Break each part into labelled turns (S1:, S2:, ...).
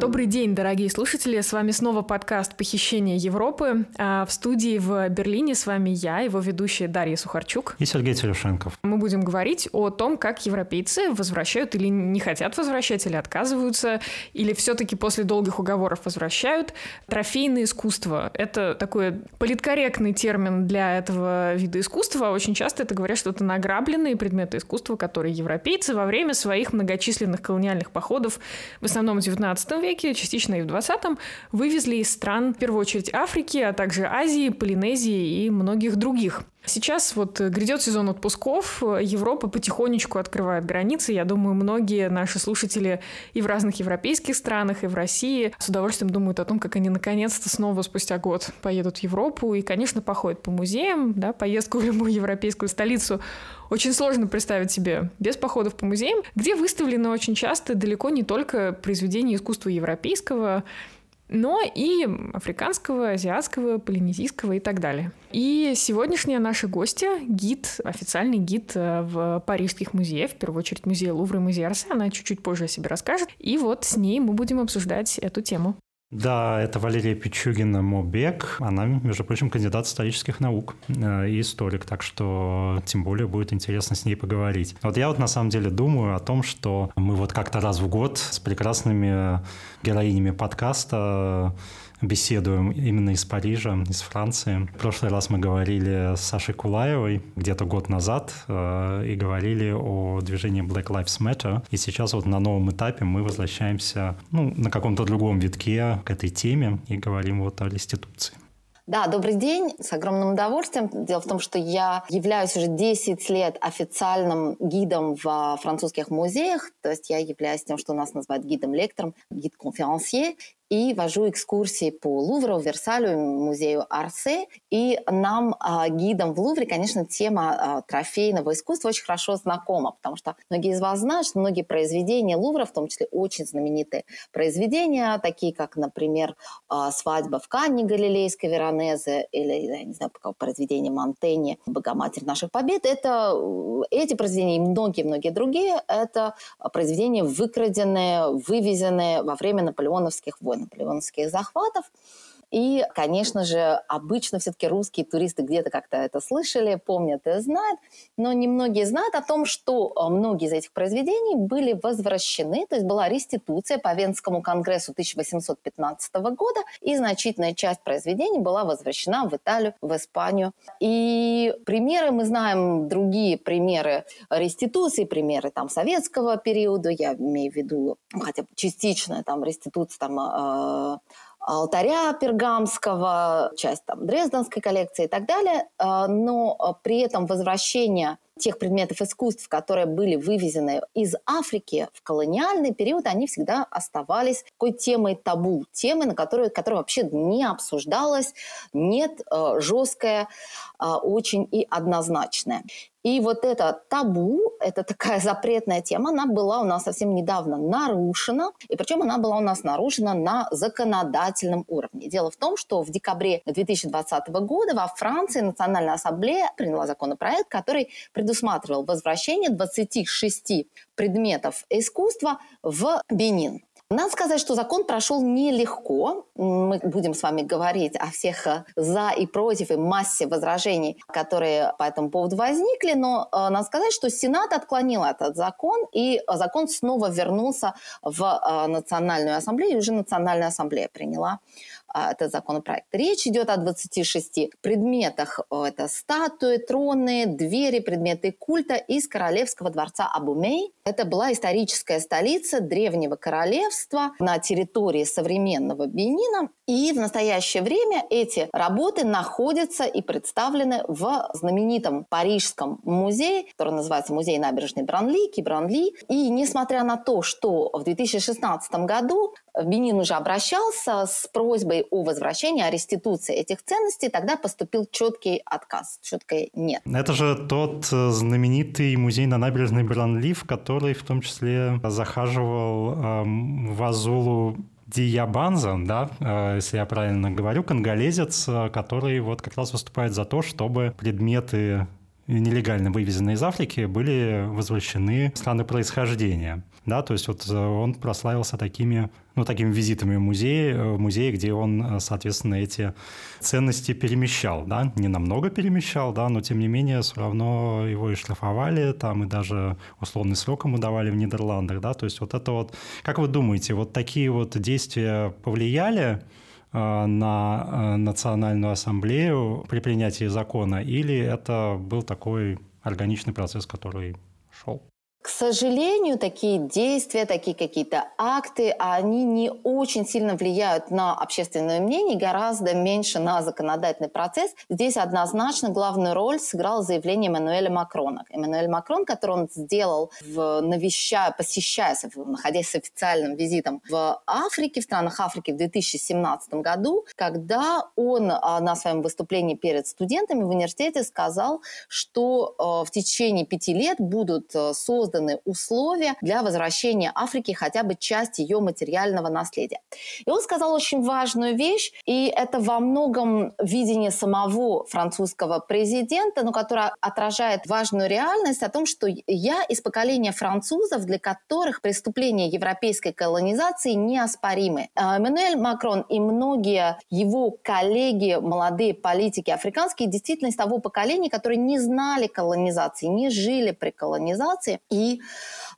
S1: Добрый день, дорогие слушатели. С вами снова подкаст «Похищение Европы». А в студии в Берлине с вами я, его ведущая Дарья Сухарчук.
S2: И Сергей Телюшенков.
S1: Мы будем говорить о том, как европейцы возвращают или не хотят возвращать, или отказываются, или все-таки после долгих уговоров возвращают. Трофейное искусство — это такой политкорректный термин для этого вида искусства. Очень часто это говорят, что это награбленные предметы искусства, которые европейцы во время своих многочисленных колониальных походов, в основном в XIX веке, веке, частично и в 20-м, вывезли из стран, в первую очередь, Африки, а также Азии, Полинезии и многих других. Сейчас вот грядет сезон отпусков, Европа потихонечку открывает границы. Я думаю, многие наши слушатели и в разных европейских странах, и в России с удовольствием думают о том, как они наконец-то снова спустя год поедут в Европу и, конечно, походят по музеям, да, поездку в любую европейскую столицу очень сложно представить себе без походов по музеям, где выставлены очень часто далеко не только произведения искусства европейского, но и африканского, азиатского, полинезийского и так далее. И сегодняшняя наша гостья, гид, официальный гид э, в парижских музеях, в первую очередь музей Лувра и музей Арсе, она чуть-чуть позже о себе расскажет. И вот с ней мы будем обсуждать эту тему.
S2: Да, это Валерия Пичугина Мобек. Она, между прочим, кандидат исторических наук э, и историк, так что тем более будет интересно с ней поговорить. Вот я вот на самом деле думаю о том, что мы вот как-то раз в год с прекрасными героинями подкаста беседуем именно из Парижа, из Франции. В прошлый раз мы говорили с Сашей Кулаевой где-то год назад э, и говорили о движении Black Lives Matter. И сейчас вот на новом этапе мы возвращаемся ну, на каком-то другом витке к этой теме и говорим вот о реституции.
S3: Да, добрый день, с огромным удовольствием. Дело в том, что я являюсь уже 10 лет официальным гидом в французских музеях, то есть я являюсь тем, что у нас называют гидом-лектором, гид-конферансье, и вожу экскурсии по Лувру, Версалю, музею Арсе. И нам, а, гидам в Лувре, конечно, тема а, трофейного искусства очень хорошо знакома, потому что многие из вас знают, что многие произведения Лувра, в том числе очень знаменитые произведения, такие как, например, а, «Свадьба в Канне» Галилейской Веронезе или, я не знаю, произведение Монтеньи «Богоматерь наших побед», это, эти произведения и многие-многие другие, это произведения выкраденные, вывезенные во время наполеоновских войн наполеоновских захватов. И, конечно же, обычно все-таки русские туристы где-то как-то это слышали, помнят и знают, но немногие знают о том, что э, многие из этих произведений были возвращены, то есть была реституция по Венскому конгрессу 1815 года, и значительная часть произведений была возвращена в Италию, в Испанию. И примеры, мы знаем другие примеры реституции, примеры там советского периода, я имею в виду, хотя бы частичная там реституция там э, алтаря пергамского, часть там Дрезденской коллекции и так далее, а, но а, при этом возвращение тех предметов искусств, которые были вывезены из Африки в колониальный период, они всегда оставались такой темой табу, темой, на которую, которая вообще не обсуждалась, нет э, жесткая, э, очень и однозначная. И вот это табу, это такая запретная тема, она была у нас совсем недавно нарушена, и причем она была у нас нарушена на законодательном уровне. Дело в том, что в декабре 2020 года во Франции Национальная ассамблея приняла законопроект, который предусматривает предусматривал возвращение 26 предметов искусства в Бенин. Надо сказать, что закон прошел нелегко. Мы будем с вами говорить о всех э, за и против и массе возражений, которые по этому поводу возникли. Но э, надо сказать, что Сенат отклонил этот закон, и закон снова вернулся в э, Национальную ассамблею, и уже Национальная ассамблея приняла этот законопроект. Речь идет о 26 предметах. Это статуи, троны, двери, предметы культа из королевского дворца Абумей. Это была историческая столица древнего королевства на территории современного Бенина. И в настоящее время эти работы находятся и представлены в знаменитом Парижском музее, который называется Музей набережной Бранли, Кибранли. И несмотря на то, что в 2016 году Бенин уже обращался с просьбой о возвращении, о реституции этих ценностей, тогда поступил четкий отказ, четкое нет.
S2: Это же тот э, знаменитый музей на набережной Бранли, в который в том числе захаживал эм, в Азулу Диябанза, да, э, если я правильно говорю, конголезец, э, который вот как раз выступает за то, чтобы предметы нелегально вывезенные из Африки, были возвращены в страны происхождения. Да, то есть вот э, он прославился такими, ну, такими визитами в музей, в музей, где он, э, соответственно, эти ценности перемещал, да, не намного перемещал, да, но тем не менее все равно его и штрафовали, там и даже условный срок ему давали в Нидерландах, да, то есть вот это вот, как вы думаете, вот такие вот действия повлияли Э, на э, Национальную ассамблею при принятии закона, или это был такой органичный процесс, который шел?
S3: К сожалению, такие действия, такие какие-то акты, они не очень сильно влияют на общественное мнение, гораздо меньше на законодательный процесс. Здесь однозначно главную роль сыграло заявление Эммануэля Макрона. Эммануэль Макрон, который он сделал, в, навещая, посещая, находясь с официальным визитом в Африке, в странах Африки в 2017 году, когда он а, на своем выступлении перед студентами в университете сказал, что а, в течение пяти лет будут а, созданы созданы условия для возвращения Африки хотя бы части ее материального наследия. И он сказал очень важную вещь, и это во многом видение самого французского президента, но которое отражает важную реальность о том, что я из поколения французов, для которых преступления европейской колонизации неоспоримы. А, Эммануэль Макрон и многие его коллеги, молодые политики африканские, действительно из того поколения, которые не знали колонизации, не жили при колонизации. И и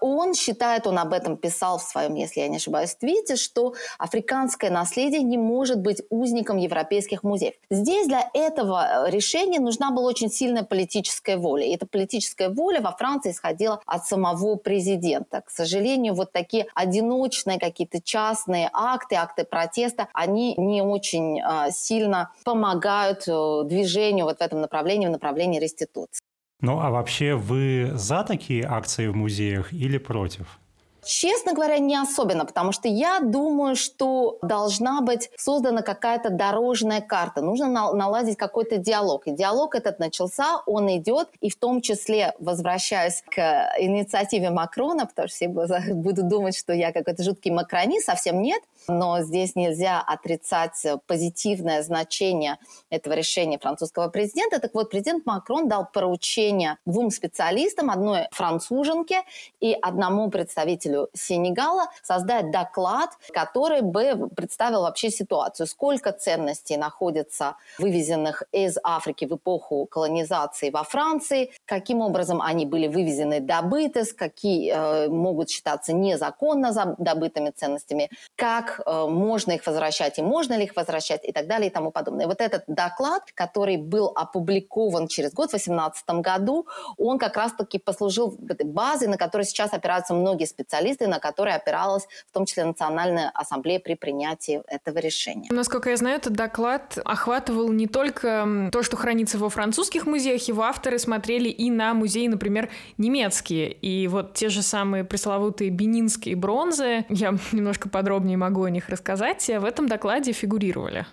S3: он считает, он об этом писал в своем, если я не ошибаюсь, твите, что африканское наследие не может быть узником европейских музеев. Здесь для этого решения нужна была очень сильная политическая воля. И эта политическая воля во Франции исходила от самого президента. К сожалению, вот такие одиночные какие-то частные акты, акты протеста, они не очень э, сильно помогают э, движению вот в этом направлении, в направлении реституции.
S2: Ну а вообще вы за такие акции в музеях или против?
S3: Честно говоря, не особенно, потому что я думаю, что должна быть создана какая-то дорожная карта. Нужно наладить какой-то диалог. И диалог этот начался, он идет, и в том числе, возвращаясь к инициативе Макрона, потому что все будут думать, что я какой-то жуткий макронист, совсем нет но здесь нельзя отрицать позитивное значение этого решения французского президента. Так вот, президент Макрон дал поручение двум специалистам, одной француженке и одному представителю Сенегала, создать доклад, который бы представил вообще ситуацию, сколько ценностей находится вывезенных из Африки в эпоху колонизации во Франции, каким образом они были вывезены, добыты, какие э, могут считаться незаконно добытыми ценностями, как э, можно их возвращать и можно ли их возвращать и так далее и тому подобное. Вот этот доклад, который был опубликован через год, в 2018 году, он как раз-таки послужил базой, на которой сейчас опираются многие специалисты, на которой опиралась в том числе Национальная ассамблея при принятии этого решения.
S1: Насколько я знаю, этот доклад охватывал не только то, что хранится во французских музеях, его авторы смотрели и на музеи, например, немецкие. И вот те же самые пресловутые бенинские бронзы, я немножко подробнее могу о них рассказать, в этом докладе фигурировали.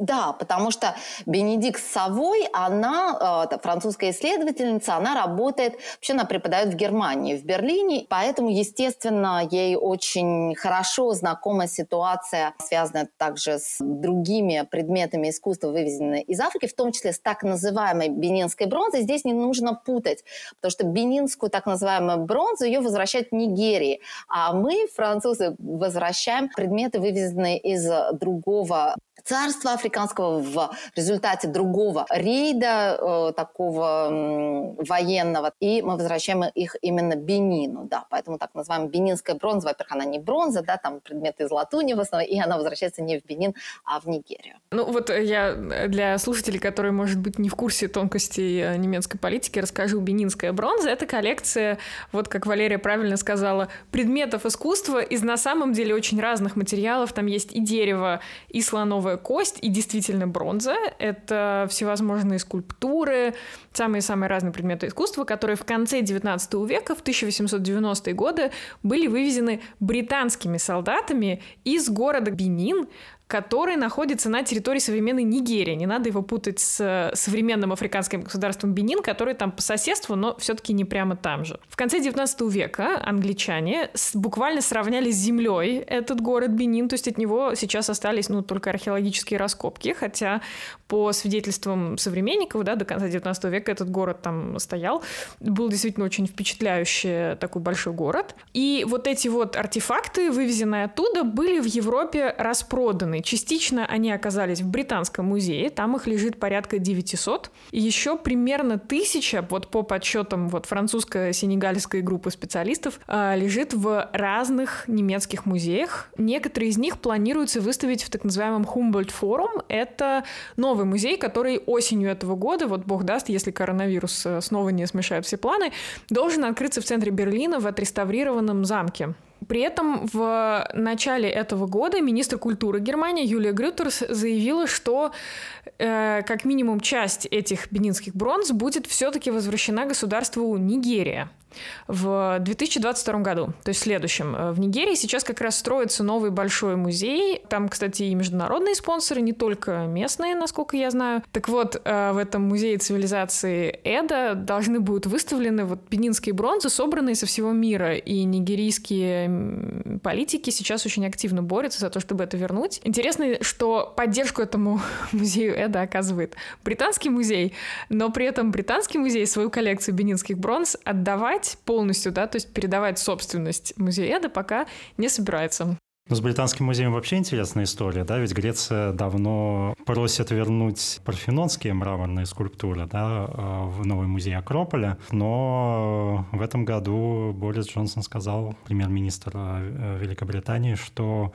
S3: Да, потому что Бенедикт Савой, она э, французская исследовательница, она работает, вообще она преподает в Германии, в Берлине, поэтому, естественно, ей очень хорошо знакома ситуация, связанная также с другими предметами искусства, вывезенными из Африки, в том числе с так называемой бенинской бронзой. Здесь не нужно путать, потому что бенинскую так называемую бронзу ее возвращают Нигерии, а мы, французы, возвращаем предметы, вывезенные из другого царства африканского в результате другого рейда э, такого э, военного, и мы возвращаем их именно Бенину, да, поэтому так называемая бенинская бронза, во-первых, она не бронза, да, там предметы из латуни в основном, и она возвращается не в Бенин, а в Нигерию.
S1: Ну вот я для слушателей, которые, может быть, не в курсе тонкостей э, немецкой политики, расскажу, бенинская бронза — это коллекция, вот как Валерия правильно сказала, предметов искусства из на самом деле очень разных материалов, там есть и дерево, и слоновая слоновая кость и действительно бронза. Это всевозможные скульптуры, самые-самые разные предметы искусства, которые в конце 19 века, в 1890-е годы, были вывезены британскими солдатами из города Бенин который находится на территории современной Нигерии. Не надо его путать с современным африканским государством Бенин, который там по соседству, но все-таки не прямо там же. В конце 19 века англичане буквально сравняли с землей этот город Бенин, то есть от него сейчас остались ну, только археологические раскопки, хотя по свидетельствам современников, да, до конца 19 века этот город там стоял. Был действительно очень впечатляющий такой большой город. И вот эти вот артефакты, вывезенные оттуда, были в Европе распроданы. Частично они оказались в Британском музее, там их лежит порядка 900. И еще примерно тысяча, вот по подсчетам вот французско-сенегальской группы специалистов, а, лежит в разных немецких музеях. Некоторые из них планируется выставить в так называемом Humboldt Forum. Это новый музей, который осенью этого года, вот бог даст, если коронавирус э, снова не смешает все планы, должен открыться в центре Берлина в отреставрированном замке. При этом в начале этого года министр культуры Германии Юлия Грютерс заявила, что э, как минимум часть этих бенинских бронз будет все-таки возвращена государству Нигерия в 2022 году, то есть в следующем. Э, в Нигерии сейчас как раз строится новый большой музей. Там, кстати, и международные спонсоры, не только местные, насколько я знаю. Так вот, э, в этом музее цивилизации Эда должны будут выставлены вот бенинские бронзы, собранные со всего мира. И нигерийские политики сейчас очень активно борются за то, чтобы это вернуть. Интересно, что поддержку этому музею Эда оказывает британский музей, но при этом британский музей свою коллекцию бенинских бронз отдавать передавать полностью, да, то есть передавать собственность музея Эда пока не собирается.
S2: Ну, с Британским музеем вообще интересная история, да, ведь Греция давно просит вернуть парфенонские мраморные скульптуры, да, э, в новый музей Акрополя, но в этом году Борис Джонсон сказал, премьер-министр э, Великобритании, что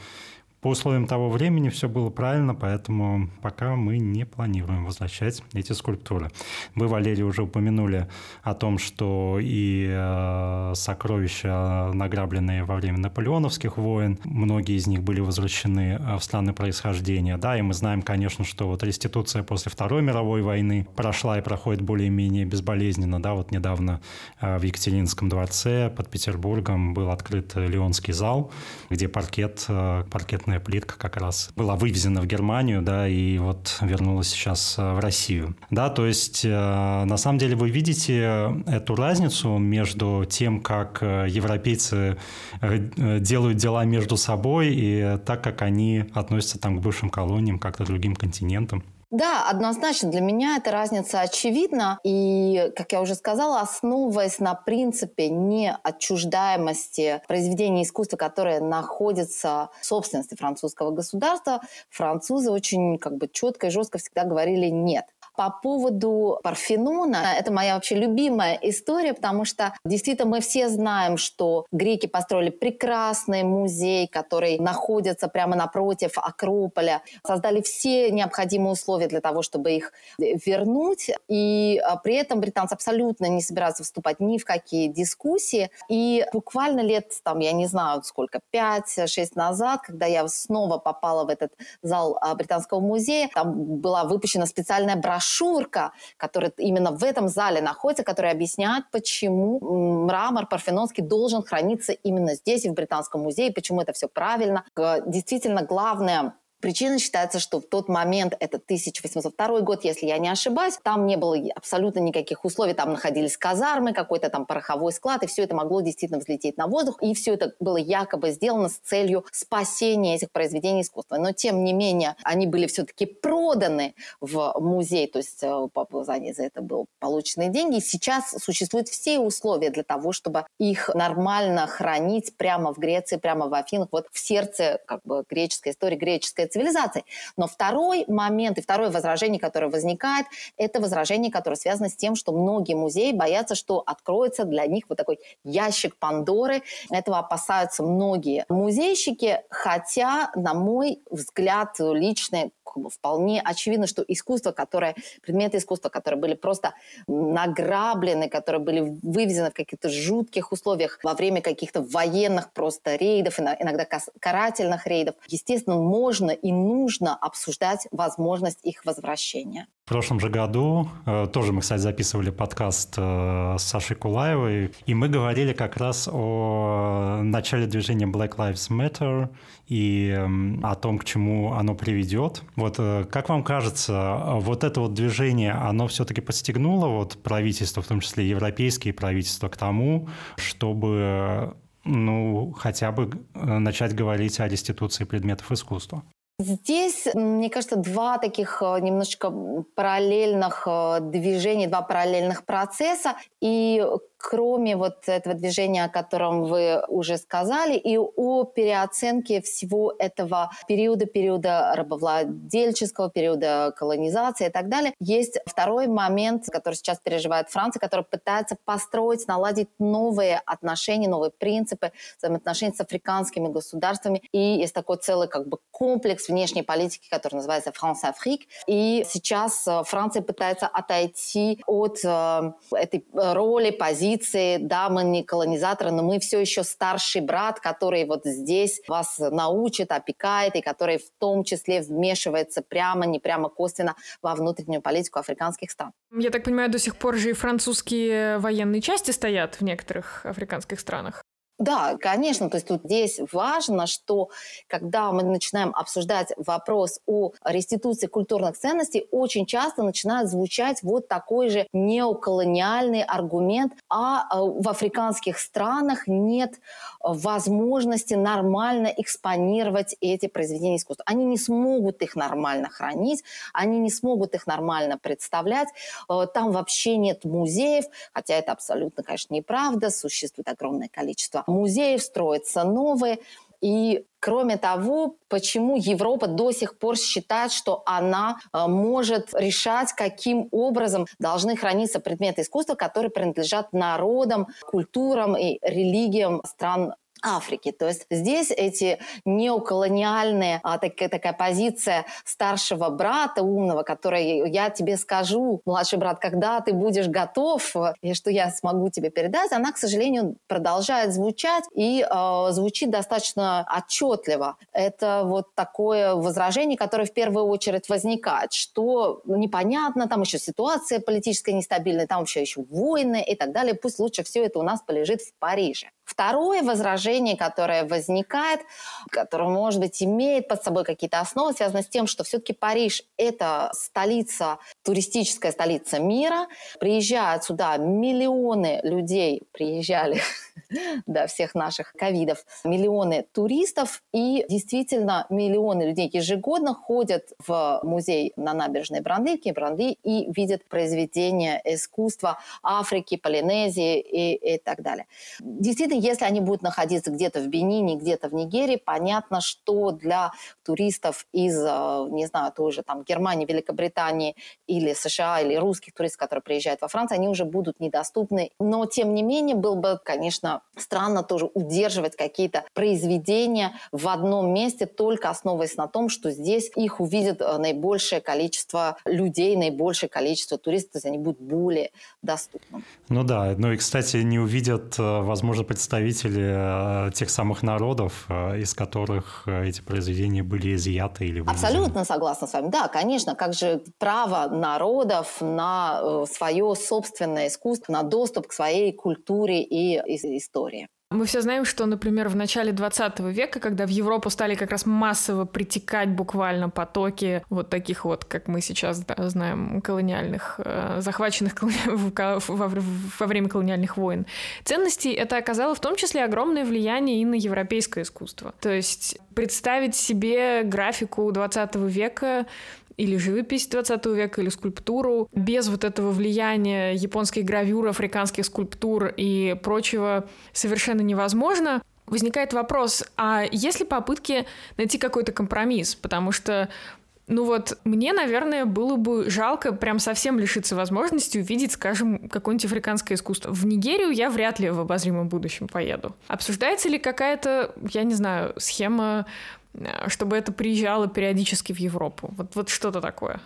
S2: по условиям того времени все было правильно, поэтому пока мы не планируем возвращать эти скульптуры. Вы, Валерий, уже упомянули о том, что и э, сокровища, награбленные во время наполеоновских войн, многие из них были возвращены э, в страны происхождения. Да, и мы знаем, конечно, что вот реституция после Второй мировой войны прошла и проходит более-менее безболезненно. Да, вот недавно э, в Екатеринском дворце под Петербургом был открыт Леонский зал, где паркет, паркетная бетонная плитка как раз была вывезена в Германию, да, и вот вернулась сейчас э, в Россию. Да, то есть э, на самом деле вы видите эту разницу между тем, как э, европейцы делают дела между собой и так, как они относятся там к бывшим колониям, как-то другим континентам.
S3: Да, однозначно для меня эта разница очевидна. И, как я уже сказала, основываясь на принципе неотчуждаемости произведений искусства, которые находятся в собственности французского государства, французы очень как бы четко и жестко всегда говорили «нет». По поводу Парфенона, это моя вообще любимая история, потому что действительно мы все знаем, что греки построили прекрасный музей, который находится прямо напротив Акрополя, создали все необходимые условия для того, чтобы их вернуть, и а, при этом британцы абсолютно не собираются вступать ни в какие дискуссии. И буквально лет, там, я не знаю сколько, 5-6 назад, когда я снова попала в этот зал а, Британского музея, там была выпущена специальная брошюра брошюрка, которая именно в этом зале находится, которая объясняет, почему мрамор парфенонский должен храниться именно здесь, в Британском музее, почему это все правильно. Действительно, главное Причина считается, что в тот момент, это 1802 год, если я не ошибаюсь, там не было абсолютно никаких условий, там находились казармы, какой-то там пороховой склад, и все это могло действительно взлететь на воздух, и все это было якобы сделано с целью спасения этих произведений искусства. Но, тем не менее, они были все-таки проданы в музей, то есть э, за, за это были полученные деньги. И сейчас существуют все условия для того, чтобы их нормально хранить прямо в Греции, прямо в Афинах, вот в сердце как бы греческой истории, греческой цивилизации. Но второй момент и второе возражение, которое возникает, это возражение, которое связано с тем, что многие музеи боятся, что откроется для них вот такой ящик Пандоры. Этого опасаются многие музейщики, хотя, на мой взгляд, личный, вполне очевидно, что искусство, которое, предметы искусства, которые были просто награблены, которые были вывезены в каких-то жутких условиях во время каких-то военных просто рейдов, иногда карательных рейдов, естественно, можно и нужно обсуждать возможность их возвращения.
S2: В прошлом же году э, тоже мы, кстати, записывали подкаст э, с Сашей Кулаевой, и мы говорили как раз о начале движения Black Lives Matter и э, о том, к чему оно приведет. Вот э, как вам кажется, вот это вот движение, оно все-таки подстегнуло вот правительство, в том числе европейские правительства, к тому, чтобы ну, хотя бы э, начать говорить о реституции предметов искусства?
S3: Здесь, мне кажется, два таких э, немножечко параллельных э, движения, два параллельных процесса. И кроме вот этого движения, о котором вы уже сказали, и о переоценке всего этого периода, периода рабовладельческого, периода колонизации и так далее, есть второй момент, который сейчас переживает Франция, которая пытается построить, наладить новые отношения, новые принципы взаимоотношений с африканскими государствами. И есть такой целый как бы комплекс внешней политики, который называется «France-Африк». И сейчас э, Франция пытается отойти от э, этой роли, позиции позиции, да, не колонизаторы, но мы все еще старший брат, который вот здесь вас научит, опекает, и который в том числе вмешивается прямо, не прямо косвенно во внутреннюю политику африканских стран.
S1: Я так понимаю, до сих пор же и французские военные части стоят в некоторых африканских странах.
S3: Да, конечно. То есть тут здесь важно, что когда мы начинаем обсуждать вопрос о реституции культурных ценностей, очень часто начинает звучать вот такой же неоколониальный аргумент, а э, в африканских странах нет возможности нормально экспонировать эти произведения искусства. Они не смогут их нормально хранить, они не смогут их нормально представлять. Э, там вообще нет музеев, хотя это абсолютно, конечно, неправда. Существует огромное количество музеев, строятся новые. И кроме того, почему Европа до сих пор считает, что она э, может решать, каким образом должны храниться предметы искусства, которые принадлежат народам, культурам и религиям стран Африки. То есть здесь эти неоколониальные, а, такая, такая позиция старшего брата умного, который я тебе скажу, младший брат, когда ты будешь готов, и что я смогу тебе передать, она, к сожалению, продолжает звучать и э, звучит достаточно отчетливо. Это вот такое возражение, которое в первую очередь возникает, что непонятно, там еще ситуация политическая нестабильная, там еще еще войны и так далее. Пусть лучше все это у нас полежит в Париже. Второе возражение, которое возникает, которое, может быть, имеет под собой какие-то основы, связано с тем, что все-таки Париж – это столица, туристическая столица мира. Приезжают сюда миллионы людей, приезжали до всех наших ковидов, миллионы туристов, и действительно миллионы людей ежегодно ходят в музей на набережной Бранды, Бранды и видят произведения искусства Африки, Полинезии и, и так далее. Действительно, если они будут находиться где-то в Бенине, где-то в Нигерии, понятно, что для туристов из, э, не знаю, той же там Германии, Великобритании или США, или русских туристов, которые приезжают во Францию, они уже будут недоступны. Но, тем не менее, было бы, конечно, странно тоже удерживать какие-то произведения в одном месте, только основываясь на том, что здесь их увидит э, наибольшее количество людей, наибольшее количество туристов, то есть они будут более доступны.
S2: Ну да, ну и, кстати, не увидят, э, возможно, представители тех самых народов, из которых эти произведения были изъяты или
S3: вывезены. Абсолютно согласна с вами. Да, конечно, как же право народов на э, свое собственное искусство, на доступ к своей культуре и истории.
S1: Мы все знаем, что, например, в начале 20 века, когда в Европу стали как раз массово притекать буквально потоки вот таких вот, как мы сейчас да, знаем, колониальных, э, захваченных во, во время колониальных войн, ценностей, это оказало в том числе огромное влияние и на европейское искусство. То есть представить себе графику 20 века или живопись 20 века, или скульптуру, без вот этого влияния японских гравюр, африканских скульптур и прочего совершенно невозможно. Возникает вопрос, а есть ли попытки найти какой-то компромисс? Потому что ну вот, мне, наверное, было бы жалко прям совсем лишиться возможности увидеть, скажем, какое-нибудь африканское искусство. В Нигерию я вряд ли в обозримом будущем поеду. Обсуждается ли какая-то, я не знаю, схема чтобы это приезжало периодически в Европу. Вот, вот что-то такое.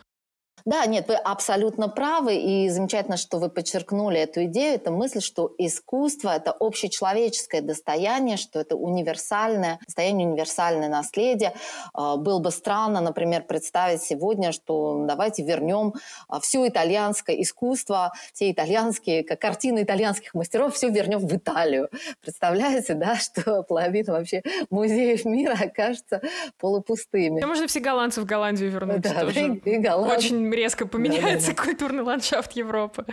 S3: Да, нет, вы абсолютно правы, и замечательно, что вы подчеркнули эту идею, это мысль, что искусство – это общечеловеческое достояние, что это универсальное достояние, универсальное наследие. А, было бы странно, например, представить сегодня, что давайте вернем а, все итальянское искусство, все итальянские, как картины итальянских мастеров, все вернем в Италию. Представляете, да, что половина вообще музеев мира окажется полупустыми.
S1: А можно все голландцы в Голландию вернуть да, тоже. И, и голланд... Очень резко поменяется да, да, да. культурный ландшафт Европы.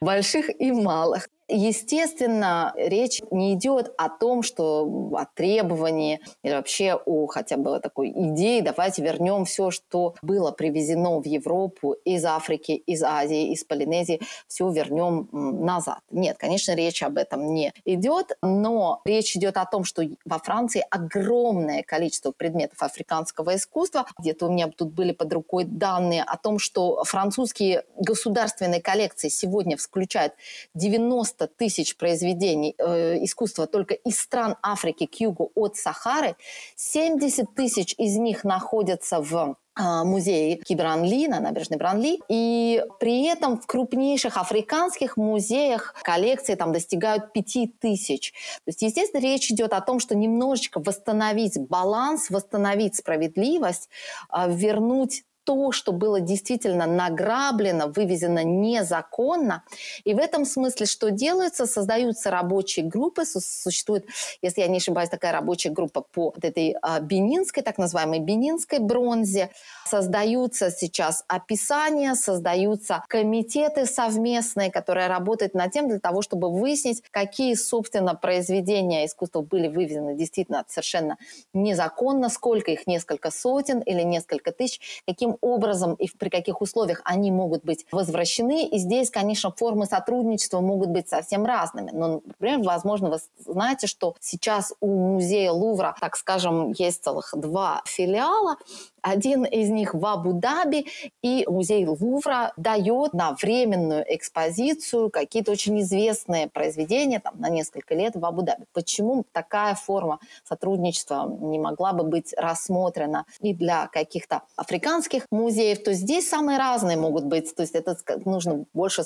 S3: Больших и малых. Естественно, речь не идет о том, что о требовании или вообще о хотя бы такой идее давайте вернем все, что было привезено в Европу из Африки, из Азии, из Полинезии, все вернем назад. Нет, конечно, речь об этом не идет, но речь идет о том, что во Франции огромное количество предметов африканского искусства. Где-то у меня тут были под рукой данные о том, что французские государственные коллекции сегодня включают 90 90 тысяч произведений э, искусства только из стран Африки к югу от Сахары, 70 тысяч из них находятся в а, музее Кибранли на набережной Бранли. И при этом в крупнейших африканских музеях коллекции там достигают 5000. То есть, естественно, речь идет о том, что немножечко восстановить баланс, восстановить справедливость, а, вернуть то, что было действительно награблено, вывезено незаконно. И в этом смысле что делается? Создаются рабочие группы, существует, если я не ошибаюсь, такая рабочая группа по этой а, бенинской, так называемой бенинской бронзе. Создаются сейчас описания, создаются комитеты совместные, которые работают над тем для того, чтобы выяснить, какие, собственно, произведения искусства были вывезены действительно совершенно незаконно, сколько их, несколько сотен или несколько тысяч, каким образом и при каких условиях они могут быть возвращены. И здесь, конечно, формы сотрудничества могут быть совсем разными. Но, например, возможно, вы знаете, что сейчас у музея Лувра, так скажем, есть целых два филиала. Один из них в Абу-Даби, и музей Лувра дает на временную экспозицию какие-то очень известные произведения там, на несколько лет в Абу-Даби. Почему такая форма сотрудничества не могла бы быть рассмотрена и для каких-то африканских музеев? То здесь самые разные могут быть. То есть это нужно больше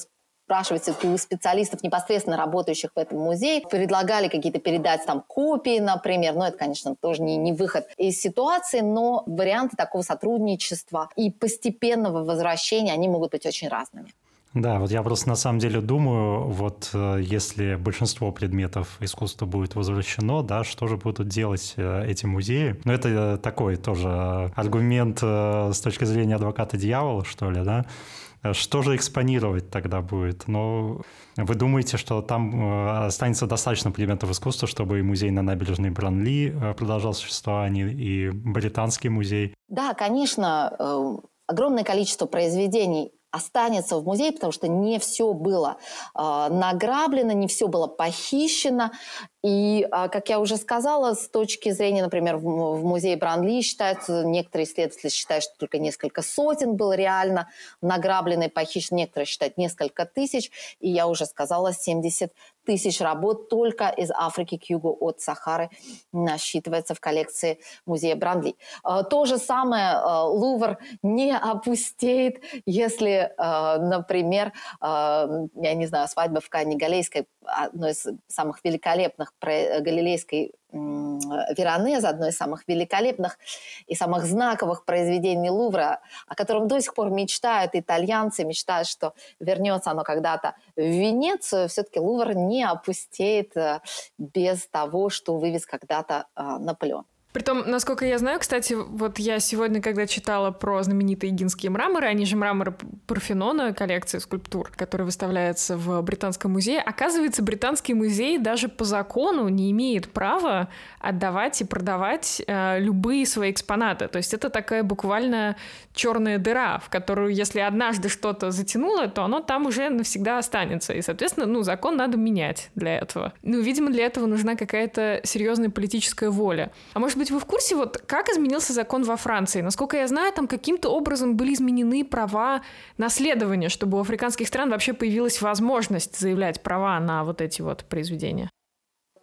S3: спрашивать у специалистов, непосредственно работающих в этом музее, предлагали какие-то передать там копии, например, но это, конечно, тоже не, не выход из ситуации, но варианты такого сотрудничества и постепенного возвращения, они могут быть очень разными.
S2: Да, вот я просто на самом деле думаю, вот э, если большинство предметов искусства будет возвращено, да, что же будут делать э, эти музеи? Ну, это э, такой тоже аргумент с точки зрения адвоката дьявола, что ли, да? Что же экспонировать тогда будет? Но вы думаете, что там останется достаточно предметов искусства, чтобы и музей на набережной Бранли продолжал существование, и британский музей?
S3: Да, конечно, огромное количество произведений останется в музее, потому что не все было э, награблено, не все было похищено. И, э, как я уже сказала, с точки зрения, например, в, музее Бранли считается, некоторые исследователи считают, что только несколько сотен было реально награблено и похищено, некоторые считают несколько тысяч. И я уже сказала, 70 тысяч работ только из Африки к югу от Сахары насчитывается в коллекции музея Бранли. Э, то же самое э, Лувр не опустеет, если, например, я не знаю, свадьба в Кане Галейской, одной из самых великолепных галилейской Веронез, одно из самых великолепных и самых знаковых произведений Лувра, о котором до сих пор мечтают итальянцы, мечтают, что вернется оно когда-то в Венецию, все-таки Лувр не опустеет э, без того, что вывез когда-то э, Наполеон.
S1: Притом, насколько я знаю, кстати, вот я сегодня, когда читала про знаменитые егинские мраморы, они же мраморы Парфенона, коллекция скульптур, которая выставляется в Британском музее, оказывается, Британский музей даже по закону не имеет права отдавать и продавать э, любые свои экспонаты. То есть это такая буквально черная дыра, в которую, если однажды что-то затянуло, то оно там уже навсегда останется. И, соответственно, ну, закон надо менять для этого. Ну, видимо, для этого нужна какая-то серьезная политическая воля. А может быть, вы в курсе, вот как изменился закон во Франции? Насколько я знаю, там каким-то образом были изменены права наследования, чтобы у африканских стран вообще появилась возможность заявлять права на вот эти вот произведения.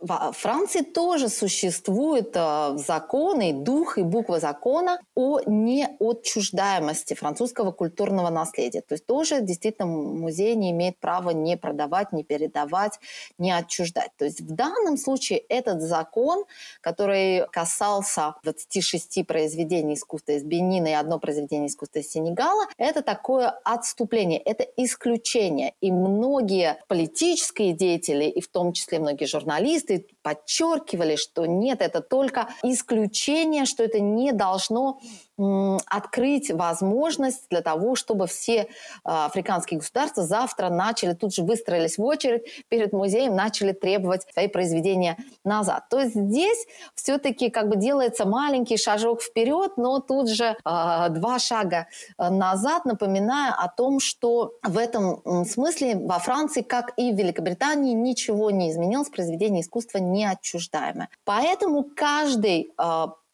S3: Во Франции тоже существуют э, законы, дух и буква закона о неотчуждаемости французского культурного наследия. То есть тоже действительно музей не имеет права не продавать, не передавать, не отчуждать. То есть в данном случае этот закон, который касался 26 произведений искусства из Бенина и одно произведение искусства из Сенегала, это такое отступление, это исключение. И многие политические деятели, и в том числе многие журналисты, подчеркивали, что нет, это только исключение, что это не должно открыть возможность для того, чтобы все а, африканские государства завтра начали, тут же выстроились в очередь перед музеем, начали требовать свои произведения назад. То есть здесь все-таки как бы делается маленький шажок вперед, но тут же э, два шага назад, напоминая о том, что в этом смысле во Франции, как и в Великобритании, ничего не изменилось, произведение искусства неотчуждаемое. Поэтому каждый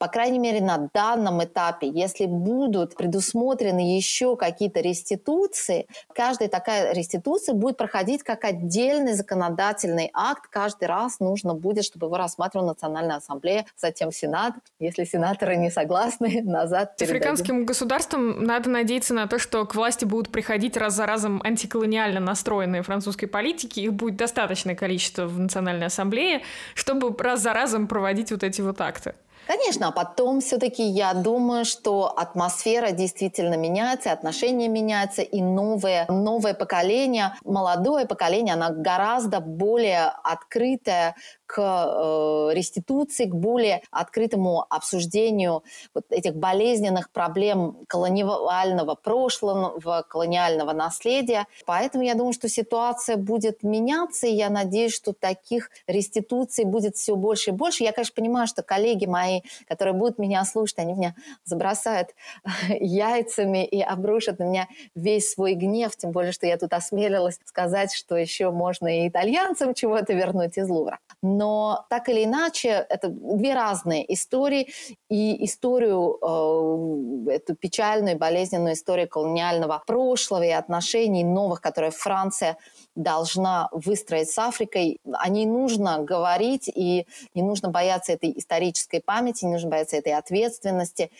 S3: по крайней мере, на данном этапе, если будут предусмотрены еще какие-то реституции, каждая такая реституция будет проходить как отдельный законодательный акт. Каждый раз нужно будет, чтобы его рассматривала Национальная ассамблея, затем Сенат. Если сенаторы не согласны, назад
S1: передадим. Африканским государствам надо надеяться на то, что к власти будут приходить раз за разом антиколониально настроенные французские политики. Их будет достаточное количество в Национальной ассамблее, чтобы раз за разом проводить вот эти вот акты.
S3: Конечно, а потом все-таки я думаю, что атмосфера действительно меняется, отношения меняются, и новое, новое поколение, молодое поколение, оно гораздо более открытое к э, реституции, к более открытому обсуждению вот этих болезненных проблем колониального прошлого, колониального наследия. Поэтому я думаю, что ситуация будет меняться, и я надеюсь, что таких реституций будет все больше и больше. Я, конечно, понимаю, что коллеги мои, которые будут меня слушать, они меня забросают яйцами и обрушат на меня весь свой гнев, тем более, что я тут осмелилась сказать, что еще можно и итальянцам чего-то вернуть из Лувра. Но так или иначе это две разные истории, и историю, э, эту печальную и болезненную историю колониального прошлого и отношений новых, которые Франция должна выстроить с Африкой, о ней нужно говорить, и не нужно бояться этой исторической памяти, не нужно бояться этой ответственности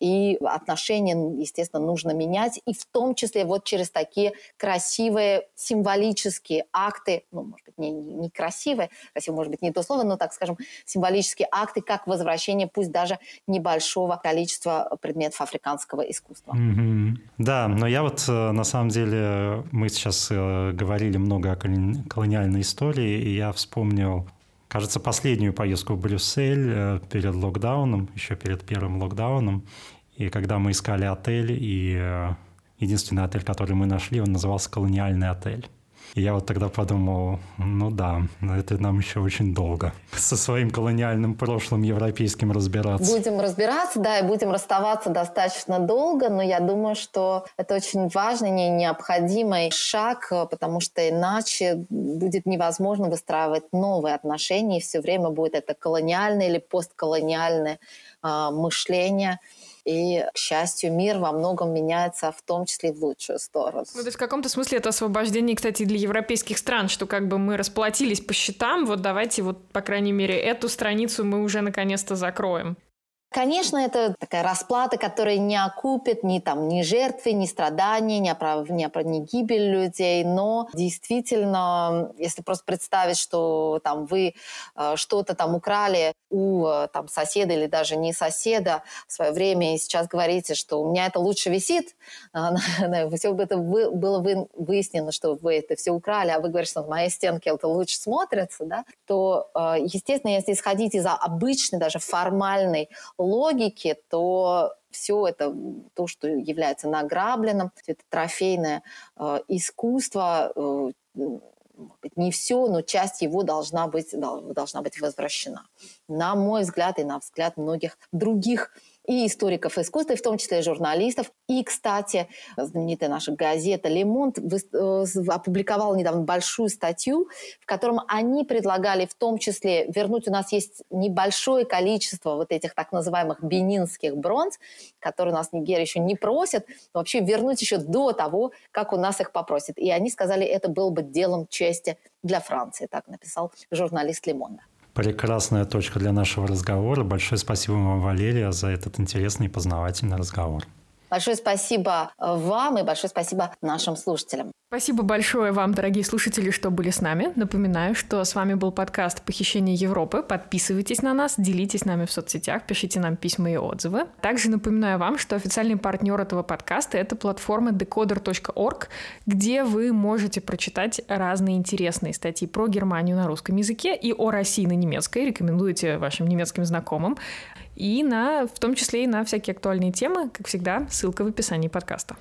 S3: и отношения, естественно, нужно менять, и в том числе вот через такие красивые символические акты, ну, может быть, не, не, не красивые, красиво, может быть, не то слово, но, так скажем, символические акты, как возвращение, пусть даже небольшого количества предметов африканского искусства.
S2: Mm-hmm. Да, но я вот, э, на самом деле, мы сейчас э, говорили много о колониальной истории, и я вспомнил кажется, последнюю поездку в Брюссель э, перед локдауном, еще перед первым локдауном. И когда мы искали отель, и э, единственный отель, который мы нашли, он назывался «Колониальный отель». Я вот тогда подумал, ну да, это нам еще очень долго со своим колониальным прошлым европейским разбираться.
S3: Будем разбираться, да, и будем расставаться достаточно долго, но я думаю, что это очень важный, и необходимый шаг, потому что иначе будет невозможно выстраивать новые отношения, и все время будет это колониальное или постколониальное э, мышление – и, к счастью, мир во многом меняется, в том числе и в лучшую сторону.
S1: Ну, то есть в каком-то смысле это освобождение, кстати, для европейских стран, что как бы мы расплатились по счетам, вот давайте вот, по крайней мере, эту страницу мы уже наконец-то закроем.
S3: Конечно, это такая расплата, которая не окупит ни, там, ни жертвы, ни страдания, ни, оправ... ни, оправ... ни гибель людей, но действительно, если просто представить, что там, вы э, что-то там украли у э, там, соседа или даже не соседа в свое время, и сейчас говорите, что у меня это лучше висит, все бы это вы... было вы... выяснено, что вы это все украли, а вы говорите, что в моей стенке это лучше смотрится, да, то, э, естественно, если исходить из обычной, даже формальной логики, то все это, то, что является награбленным, это трофейное э, искусство, э, не все, но часть его должна быть, должна быть возвращена. На мой взгляд и на взгляд многих других и историков искусства, и в том числе журналистов. И, кстати, знаменитая наша газета «Лемонт» э, опубликовала недавно большую статью, в котором они предлагали в том числе вернуть, у нас есть небольшое количество вот этих так называемых бенинских бронз, которые у нас Нигерия еще не просит, вообще вернуть еще до того, как у нас их попросят. И они сказали, это было бы делом чести для Франции, так написал журналист Лемонда.
S2: Прекрасная точка для нашего разговора. Большое спасибо вам, Валерия, за этот интересный и познавательный разговор.
S3: Большое спасибо вам и большое спасибо нашим слушателям.
S1: Спасибо большое вам, дорогие слушатели, что были с нами. Напоминаю, что с вами был подкаст «Похищение Европы». Подписывайтесь на нас, делитесь нами в соцсетях, пишите нам письма и отзывы. Также напоминаю вам, что официальный партнер этого подкаста — это платформа decoder.org, где вы можете прочитать разные интересные статьи про Германию на русском языке и о России на немецкой. Рекомендуйте вашим немецким знакомым. И на, в том числе и на всякие актуальные темы, как всегда, ссылка в описании подкаста.